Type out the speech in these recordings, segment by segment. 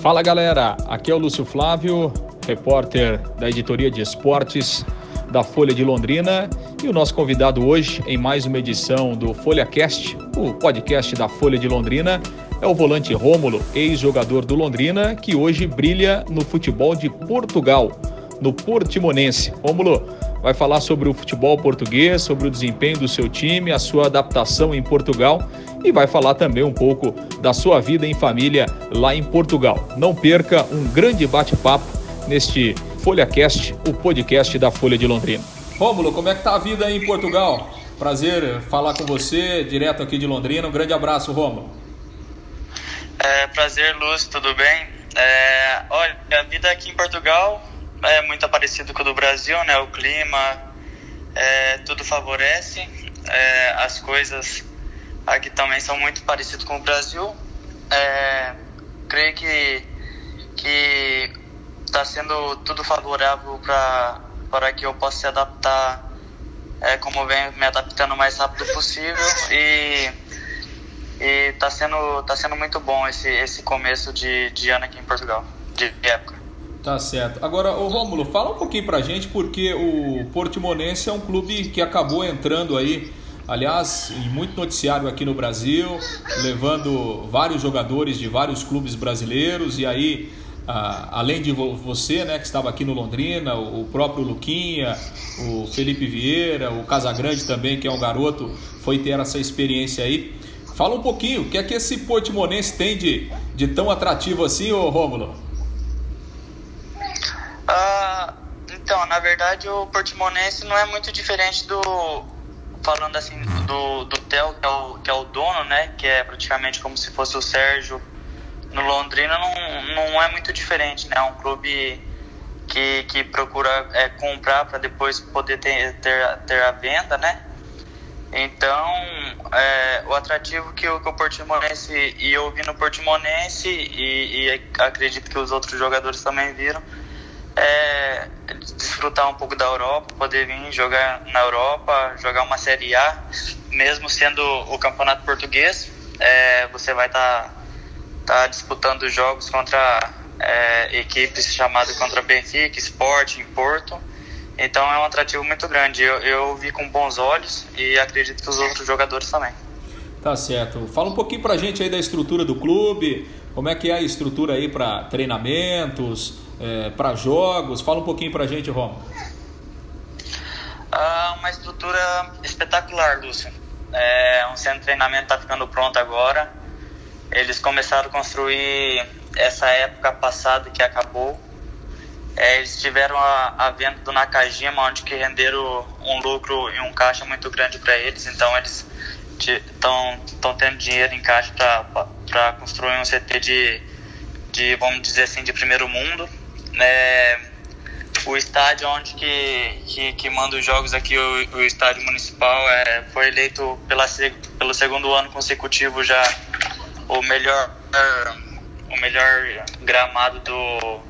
Fala galera, aqui é o Lúcio Flávio, repórter da editoria de esportes da Folha de Londrina e o nosso convidado hoje em mais uma edição do FolhaCast, o podcast da Folha de Londrina, é o volante Rômulo, ex-jogador do Londrina, que hoje brilha no futebol de Portugal, no Portimonense. Rômulo vai falar sobre o futebol português, sobre o desempenho do seu time, a sua adaptação em Portugal e vai falar também um pouco da sua vida em família lá em Portugal. Não perca um grande bate-papo neste FolhaCast, o podcast da Folha de Londrina. Rômulo, como é que tá a vida aí em Portugal? Prazer falar com você, direto aqui de Londrina. Um grande abraço, Rômulo. É, prazer, Lúcio, tudo bem? É, olha, a vida aqui em Portugal é muito parecido com o do Brasil, né? O clima, é, tudo favorece. É, as coisas aqui também são muito parecidas com o Brasil. É, creio que que está sendo tudo favorável para para que eu possa se adaptar é, como venho me adaptando o mais rápido possível e e está sendo tá sendo muito bom esse esse começo de, de ano aqui em Portugal de época Tá certo. Agora, o Rômulo, fala um pouquinho pra gente, porque o Portimonense é um clube que acabou entrando aí, aliás, em muito noticiário aqui no Brasil, levando vários jogadores de vários clubes brasileiros, e aí, ah, além de você, né, que estava aqui no Londrina, o próprio Luquinha, o Felipe Vieira, o Casagrande também, que é um garoto, foi ter essa experiência aí. Fala um pouquinho, o que é que esse Portimonense tem de, de tão atrativo assim, ô Rômulo? Ah, então, na verdade, o Portimonense não é muito diferente do. Falando assim, do, do Theo, que é, o, que é o dono, né? Que é praticamente como se fosse o Sérgio no Londrina, não, não é muito diferente, né? É um clube que, que procura é, comprar para depois poder ter, ter, ter a venda, né? Então, é, o atrativo que o, que o Portimonense, e eu vi no Portimonense, e, e acredito que os outros jogadores também viram, é, desfrutar um pouco da Europa, poder vir jogar na Europa, jogar uma Série A, mesmo sendo o campeonato português, é, você vai estar tá, tá disputando jogos contra é, equipes chamadas contra Benfica, Sport, em Porto. Então é um atrativo muito grande. Eu, eu vi com bons olhos e acredito que os outros jogadores também. Tá certo. Fala um pouquinho pra gente aí da estrutura do clube, como é que é a estrutura aí para treinamentos, é, para jogos? Fala um pouquinho para a gente, Romo. Ah, uma estrutura espetacular, Lúcio. É, um centro de treinamento está ficando pronto agora. Eles começaram a construir essa época passada que acabou. É, eles tiveram a, a venda do Nakajima, onde que renderam um lucro e um caixa muito grande para eles. Então eles estão tendo dinheiro em caixa para construir um CT de, de, vamos dizer assim, de primeiro mundo é, o estádio onde que, que, que, manda os jogos aqui, o, o estádio municipal, é, foi eleito pela, pelo segundo ano consecutivo já o melhor, o melhor gramado do,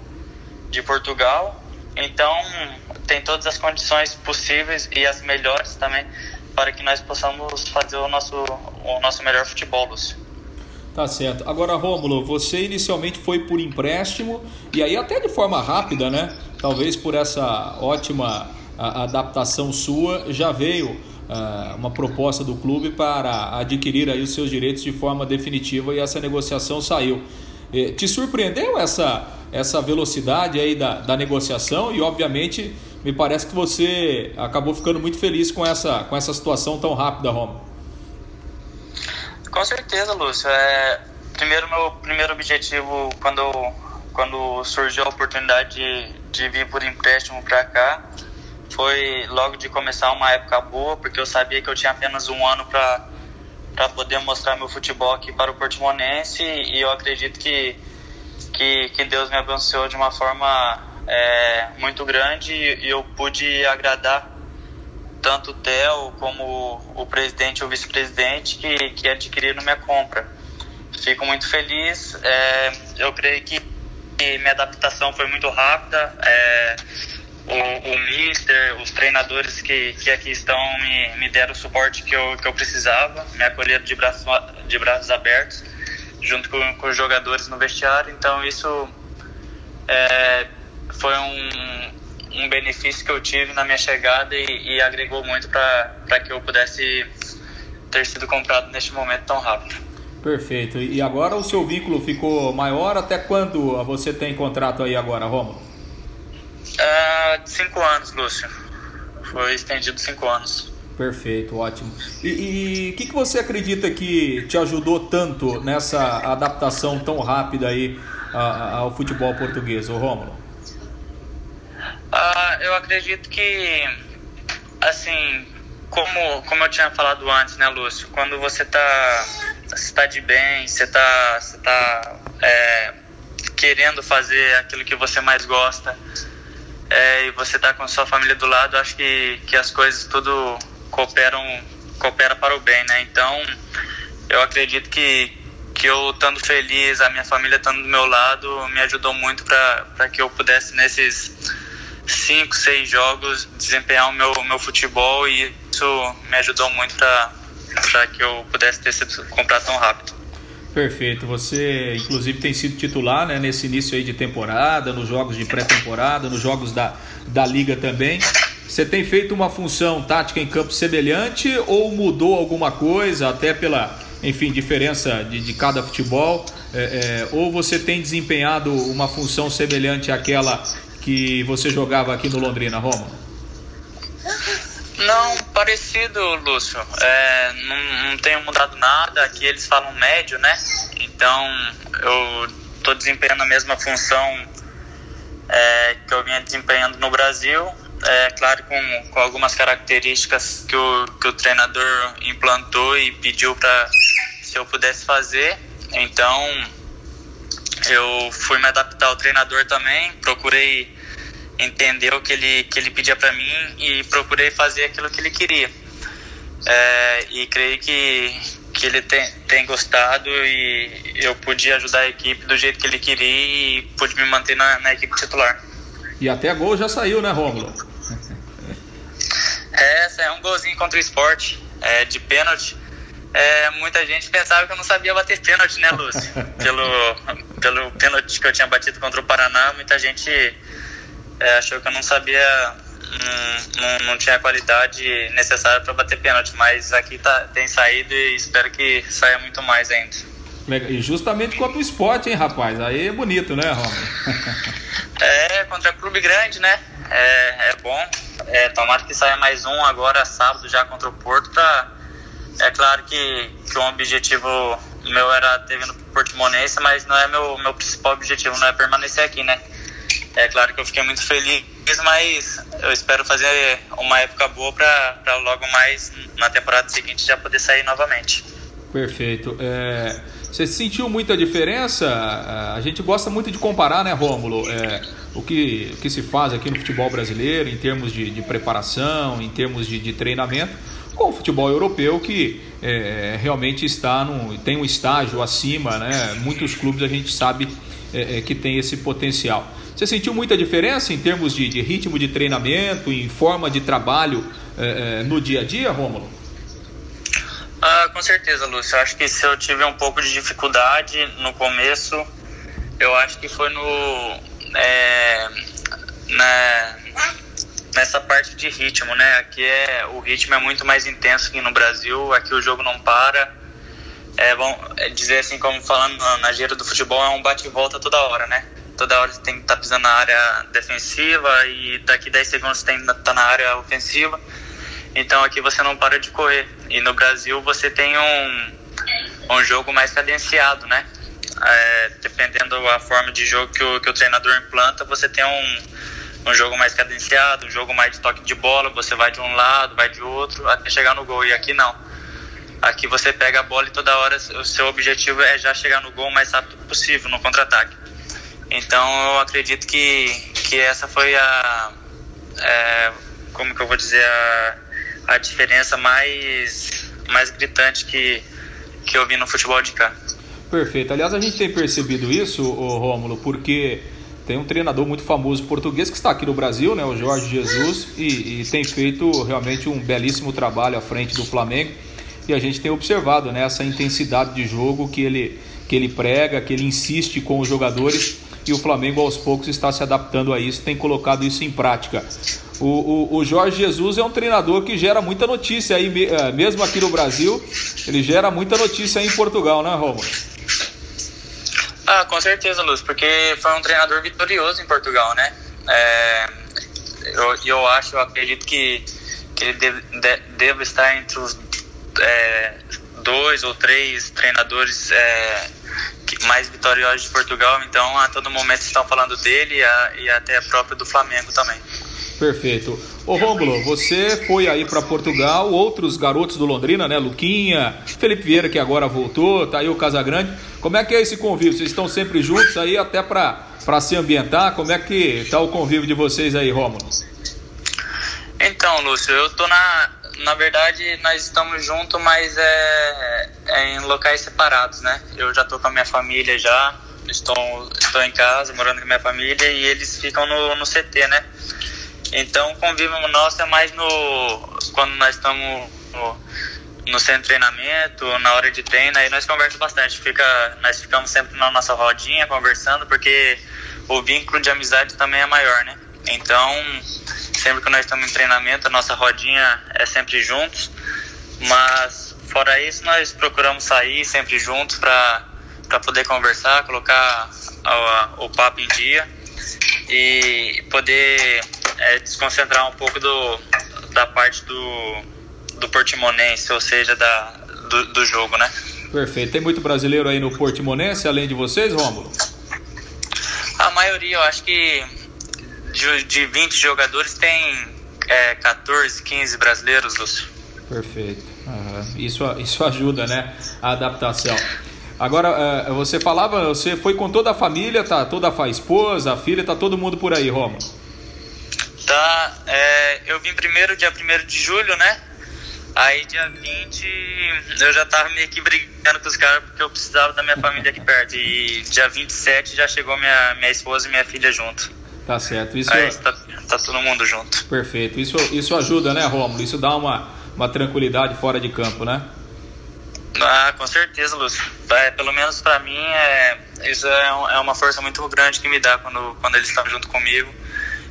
de Portugal. Então, tem todas as condições possíveis e as melhores também para que nós possamos fazer o nosso, o nosso melhor futebol, Lúcio. Tá certo. Agora, Rômulo, você inicialmente foi por empréstimo e aí até de forma rápida, né? Talvez por essa ótima adaptação sua, já veio uh, uma proposta do clube para adquirir aí os seus direitos de forma definitiva e essa negociação saiu. Eh, te surpreendeu essa, essa velocidade aí da, da negociação e, obviamente, me parece que você acabou ficando muito feliz com essa, com essa situação tão rápida, Rômulo. Com certeza, Lúcio. É, primeiro, meu primeiro objetivo, quando, quando surgiu a oportunidade de, de vir por empréstimo para cá, foi logo de começar uma época boa, porque eu sabia que eu tinha apenas um ano para para poder mostrar meu futebol aqui para o Portimonense e eu acredito que, que, que Deus me abençoou de uma forma é, muito grande e eu pude agradar tanto o Theo como o presidente ou vice-presidente que, que adquiriram minha compra. Fico muito feliz. É, eu creio que minha adaptação foi muito rápida. É, o, o mister, os treinadores que, que aqui estão me, me deram o suporte que eu, que eu precisava, me acolheram de braços, de braços abertos. junto com, com os jogadores no vestiário. Então isso é, foi um, um benefício que eu tive na minha chegada e, e agregou muito para que eu pudesse ter sido comprado neste momento tão rápido. Perfeito. E agora o seu vínculo ficou maior? Até quando você tem contrato aí agora, Romulo? Uh, cinco anos, Lúcio. Foi estendido cinco anos. Perfeito, ótimo. E o que, que você acredita que te ajudou tanto nessa adaptação tão rápida aí ao futebol português, o Rômulo? Eu acredito que, assim, como, como eu tinha falado antes, né, Lúcio? Quando você tá, você tá de bem, você tá, você tá é, querendo fazer aquilo que você mais gosta é, e você tá com sua família do lado, acho que, que as coisas tudo cooperam coopera para o bem, né? Então, eu acredito que, que eu estando feliz, a minha família estando do meu lado, me ajudou muito para que eu pudesse nesses cinco, seis jogos desempenhar o meu, meu futebol e isso me ajudou muito para que eu pudesse ter sido comprado tão rápido. Perfeito. Você, inclusive, tem sido titular né, nesse início aí de temporada, nos jogos de pré-temporada, nos jogos da, da Liga também. Você tem feito uma função tática em campo semelhante ou mudou alguma coisa, até pela, enfim, diferença de, de cada futebol? É, é, ou você tem desempenhado uma função semelhante àquela que você jogava aqui no Londrina, Roma? Não, parecido, Lúcio. É, não, não tenho mudado nada. Aqui eles falam médio, né? Então eu estou desempenhando a mesma função é, que eu vinha desempenhando no Brasil. É claro, com, com algumas características que o, que o treinador implantou e pediu para se eu pudesse fazer. Então eu fui me adaptar ao treinador também, procurei entender o que ele, que ele pedia para mim e procurei fazer aquilo que ele queria. É, e creio que, que ele tem, tem gostado e eu pude ajudar a equipe do jeito que ele queria e pude me manter na, na equipe titular. E até gol já saiu, né, Rômulo? É, é um golzinho contra o esporte, é, de pênalti. É, muita gente pensava que eu não sabia bater pênalti, né, Lúcio? pelo, pelo pênalti que eu tinha batido contra o Paraná, muita gente é, achou que eu não sabia, não, não, não tinha a qualidade necessária para bater pênalti, mas aqui tá, tem saído e espero que saia muito mais ainda. E justamente contra o esporte, hein, rapaz? Aí é bonito, né, Romulo? é, contra clube grande, né? É, é bom. É, tomara que saia mais um agora, sábado, já contra o Porto. Pra... É claro que, que um objetivo meu era ter vindo pro Portimonense, mas não é meu, meu principal objetivo, não é permanecer aqui, né? É claro que eu fiquei muito feliz, mas eu espero fazer uma época boa para logo mais na temporada seguinte já poder sair novamente. Perfeito. É, você sentiu muita diferença? A gente gosta muito de comparar, né, Rômulo? É, o, que, o que se faz aqui no futebol brasileiro em termos de, de preparação, em termos de, de treinamento, com o futebol europeu que é, realmente está no, tem um estágio acima, né? Muitos clubes a gente sabe é, é que tem esse potencial. Você sentiu muita diferença em termos de, de ritmo de treinamento, em forma de trabalho é, é, no dia a dia, Rômulo? Ah, com certeza, Lúcio. Eu acho que se eu tive um pouco de dificuldade no começo, eu acho que foi no. É, na, nessa parte de ritmo, né? Aqui é, o ritmo é muito mais intenso que no Brasil, aqui o jogo não para. É bom é dizer assim, como falando na gíria do futebol, é um bate e volta toda hora, né? toda hora você tem que estar tá pisando na área defensiva e daqui 10 segundos você tem que estar tá na área ofensiva. Então aqui você não para de correr. E no Brasil você tem um, um jogo mais cadenciado, né? É, dependendo da forma de jogo que o, que o treinador implanta, você tem um, um jogo mais cadenciado, um jogo mais de toque de bola, você vai de um lado, vai de outro, até chegar no gol. E aqui não. Aqui você pega a bola e toda hora o seu objetivo é já chegar no gol o mais rápido possível, no contra-ataque. Então eu acredito que, que essa foi a. É, como que eu vou dizer? A, a diferença mais, mais gritante que, que eu vi no futebol de cá. Perfeito. Aliás, a gente tem percebido isso, Rômulo, porque tem um treinador muito famoso português que está aqui no Brasil, né, o Jorge Jesus, e, e, tem feito realmente um belíssimo trabalho à frente do Flamengo. E a gente tem observado né, essa intensidade de jogo que ele, que ele prega, que ele insiste com os jogadores e o Flamengo aos poucos está se adaptando a isso, tem colocado isso em prática. O, o, o, Jorge Jesus é um treinador que gera muita notícia aí, é, mesmo aqui no Brasil, ele gera muita notícia aí em Portugal, né, Romulo? Com certeza, Luz, porque foi um treinador vitorioso em Portugal, né? É, eu, eu acho, eu acredito que, que ele deve, de, deve estar entre os é, dois ou três treinadores é, mais vitoriosos de Portugal, então a todo momento estão falando dele a, e até próprio do Flamengo também. Perfeito. Ô Rômulo, você foi aí para Portugal, outros garotos do Londrina, né? Luquinha, Felipe Vieira que agora voltou, tá aí o Casagrande. Como é que é esse convívio? Vocês estão sempre juntos aí até para se ambientar? Como é que tá o convívio de vocês aí, Rômulo? Então, Lúcio, eu tô na. Na verdade, nós estamos juntos, mas é, é em locais separados, né? Eu já tô com a minha família já, estou, estou em casa, morando com a minha família, e eles ficam no, no CT, né? Então, o convívio nosso é mais no quando nós estamos no, no centro de treinamento, na hora de treino, aí nós conversamos bastante. Fica, nós ficamos sempre na nossa rodinha conversando, porque o vínculo de amizade também é maior, né? Então, sempre que nós estamos em treinamento, a nossa rodinha é sempre juntos. Mas, fora isso, nós procuramos sair sempre juntos para poder conversar, colocar o, o papo em dia e poder é, desconcentrar um pouco do, da parte do, do Portimonense, ou seja, da, do, do jogo, né? Perfeito. Tem muito brasileiro aí no Portimonense, além de vocês, Rômulo? A maioria, eu acho que de, de 20 jogadores tem é, 14, 15 brasileiros, Lúcio. Perfeito. Uhum. Isso, isso ajuda, né? A adaptação. Agora, uh, você falava, você foi com toda a família, tá? Toda a esposa, a filha, tá todo mundo por aí, Romulo? Tá, é, eu vim primeiro, dia 1 de julho, né? Aí dia 20 eu já tava meio que brigando com os caras porque eu precisava da minha família aqui perto. E dia 27 já chegou minha, minha esposa e minha filha junto. Tá certo. Isso Aí é... tá, tá todo mundo junto. Perfeito. Isso, isso ajuda, né, Romulo? Isso dá uma, uma tranquilidade fora de campo, né? Ah, com certeza, Lúcio. É, pelo menos para mim, é, isso é, um, é, uma força muito grande que me dá quando, quando eles estão junto comigo.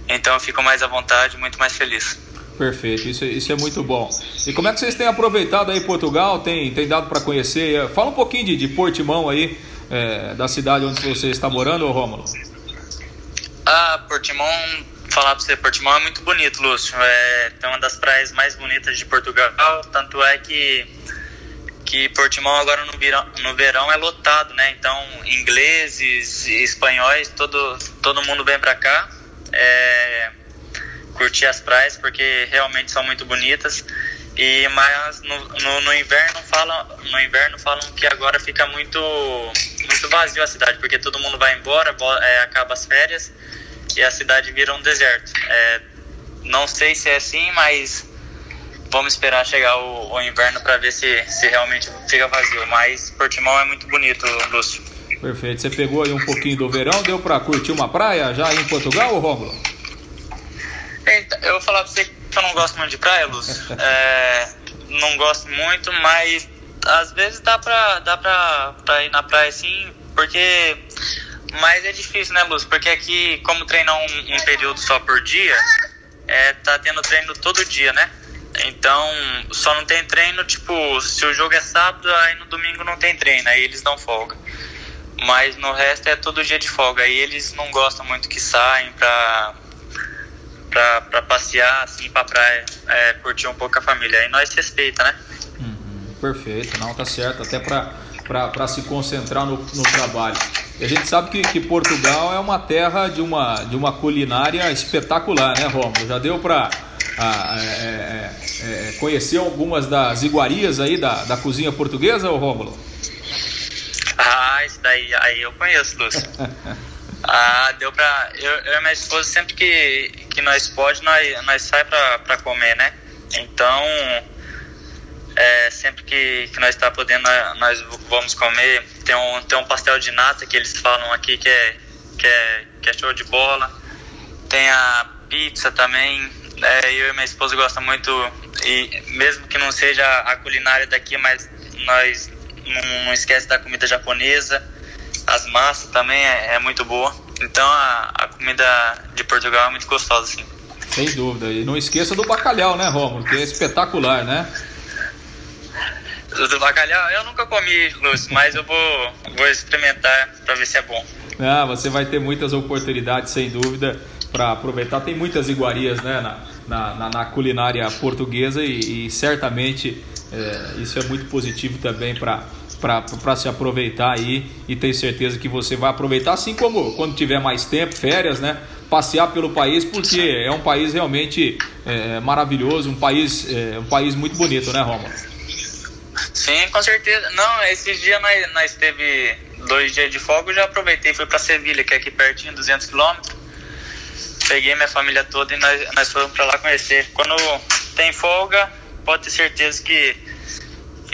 Então eu fico mais à vontade, muito mais feliz. Perfeito, isso, isso é muito bom. E como é que vocês têm aproveitado aí Portugal? Tem, tem dado para conhecer? Fala um pouquinho de, de Portimão aí, é, da cidade onde você está morando, Rômulo. Ah, Portimão, falar para você, Portimão é muito bonito, Lúcio. É, tem uma das praias mais bonitas de Portugal, tanto é que que Portimão agora no verão, no verão é lotado, né? Então, ingleses, espanhóis, todo, todo mundo vem para cá é, curtir as praias porque realmente são muito bonitas. E mas no, no, no, inverno falam no inverno falam que agora fica muito muito vazio a cidade porque todo mundo vai embora, é, acaba as férias e a cidade vira um deserto. É, não sei se é assim, mas vamos esperar chegar o, o inverno para ver se, se realmente fica vazio. Mas Portimão é muito bonito, Lúcio. Perfeito. Você pegou aí um pouquinho do verão, deu para curtir uma praia já em Portugal, Rômulo? Eu vou falar pra você que eu não gosto muito de praia, Lúcio. É, não gosto muito, mas às vezes dá pra, dá pra, pra ir na praia sim, porque. Mas é difícil, né, Lúcio? Porque aqui, como treinar um, um período só por dia, é, tá tendo treino todo dia, né? Então, só não tem treino, tipo, se o jogo é sábado, aí no domingo não tem treino, aí eles dão folga. Mas no resto é todo dia de folga. Aí eles não gostam muito que saem pra, pra, pra passear, assim, pra praia, é, curtir um pouco a família. Aí nós respeita, né? Uhum, perfeito, não, tá certo. Até pra se concentrar no, no trabalho. E a gente sabe que, que Portugal é uma terra de uma, de uma culinária espetacular, né, Romulo? Já deu pra a, é, é, é, conhecer algumas das iguarias aí da, da cozinha portuguesa, ô Rômulo? Ah, isso daí aí eu conheço, Lúcio. ah, deu pra. Eu, eu e minha esposa, sempre que, que nós pode, nós, nós sai pra comer, né? Então, é, sempre que, que nós está podendo, nós vamos comer. Tem um, tem um pastel de nata que eles falam aqui que é, que é, que é show de bola. Tem a pizza também. É, eu e minha esposa gostamos muito, e mesmo que não seja a culinária daqui, mas nós não, não esquece da comida japonesa, as massas também é, é muito boa. Então a, a, comida de Portugal é muito gostosa, sim. Sem dúvida. E não esqueça do bacalhau, né, Romulo? Que é espetacular, né? Do bacalhau eu nunca comi, Lúcio, mas eu vou, vou experimentar para ver se é bom. Ah, você vai ter muitas oportunidades, sem dúvida, para aproveitar. Tem muitas iguarias né, na, na, na culinária portuguesa e, e certamente é, isso é muito positivo também para para se aproveitar aí e tenho certeza que você vai aproveitar, assim como quando tiver mais tempo, férias, né? Passear pelo país, porque é um país realmente é, maravilhoso, um país, é, um país muito bonito, né, Roma? Sim, com certeza. Não, esses dias nós, nós teve dois dias de folga, eu já aproveitei, fui para Sevilha, que é aqui pertinho, 200 quilômetros. Peguei minha família toda e nós, nós fomos para lá conhecer. Quando tem folga, pode ter certeza que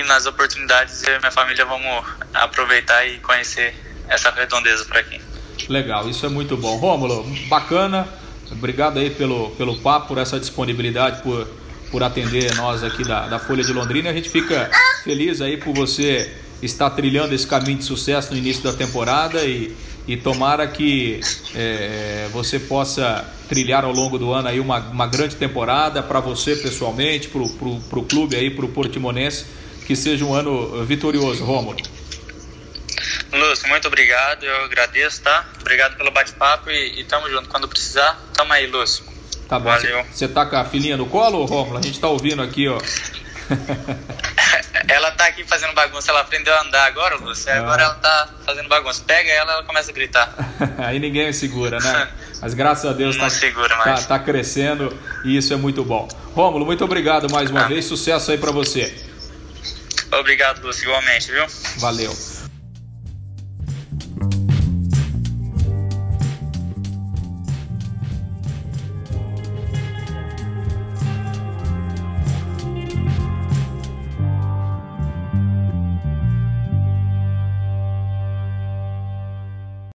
que nas oportunidades eu e minha família vamos aproveitar e conhecer essa redondeza por aqui. Legal, isso é muito bom. Rômulo, bacana. Obrigado aí pelo, pelo papo, por essa disponibilidade, por, por atender nós aqui da, da Folha de Londrina. A gente fica feliz aí por você estar trilhando esse caminho de sucesso no início da temporada e, e tomara que é, você possa trilhar ao longo do ano aí uma, uma grande temporada para você pessoalmente, para o clube aí, para o Portimonense que seja um ano vitorioso, Rômulo. Lúcio, muito obrigado, eu agradeço, tá? Obrigado pelo bate-papo e, e tamo junto. Quando precisar, tamo aí, Lúcio. Tá bom. Valeu. Você tá com a filhinha no colo, Rômulo? A gente tá ouvindo aqui, ó. ela tá aqui fazendo bagunça, ela aprendeu a andar agora, Lúcio. Ah. Agora ela tá fazendo bagunça. Pega ela, ela começa a gritar. aí ninguém segura, né? Mas graças a Deus tá. Tá, tá, crescendo e isso é muito bom. Rômulo, muito obrigado mais uma ah. vez. Sucesso aí para você. Obrigado, Lúcio, igualmente, viu? Valeu.